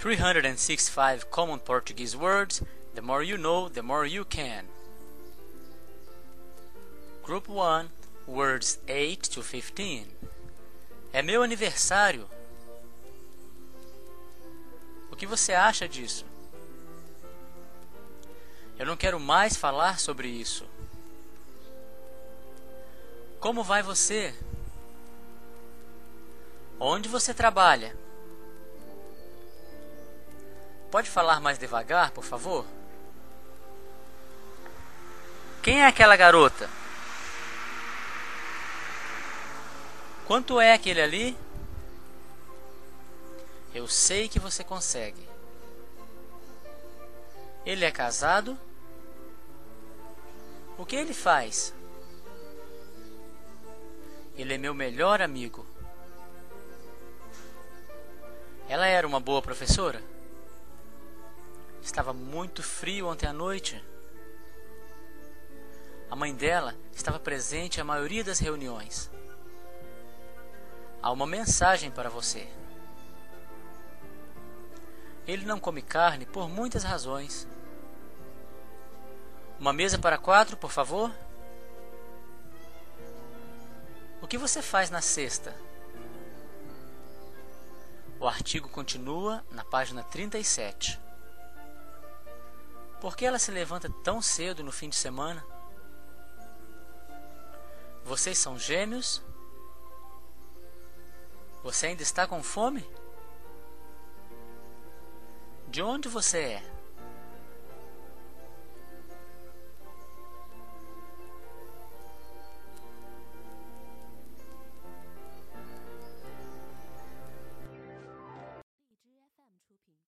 365 Common Portuguese Words. The more you know, the more you can. Group 1 Words 8 to 15. É meu aniversário. O que você acha disso? Eu não quero mais falar sobre isso. Como vai você? Onde você trabalha? Pode falar mais devagar, por favor? Quem é aquela garota? Quanto é aquele ali? Eu sei que você consegue. Ele é casado? O que ele faz? Ele é meu melhor amigo. Ela era uma boa professora? Estava muito frio ontem à noite. A mãe dela estava presente à maioria das reuniões. Há uma mensagem para você. Ele não come carne por muitas razões. Uma mesa para quatro, por favor? O que você faz na sexta? O artigo continua na página 37. Por que ela se levanta tão cedo no fim de semana? Vocês são gêmeos? Você ainda está com fome? De onde você é?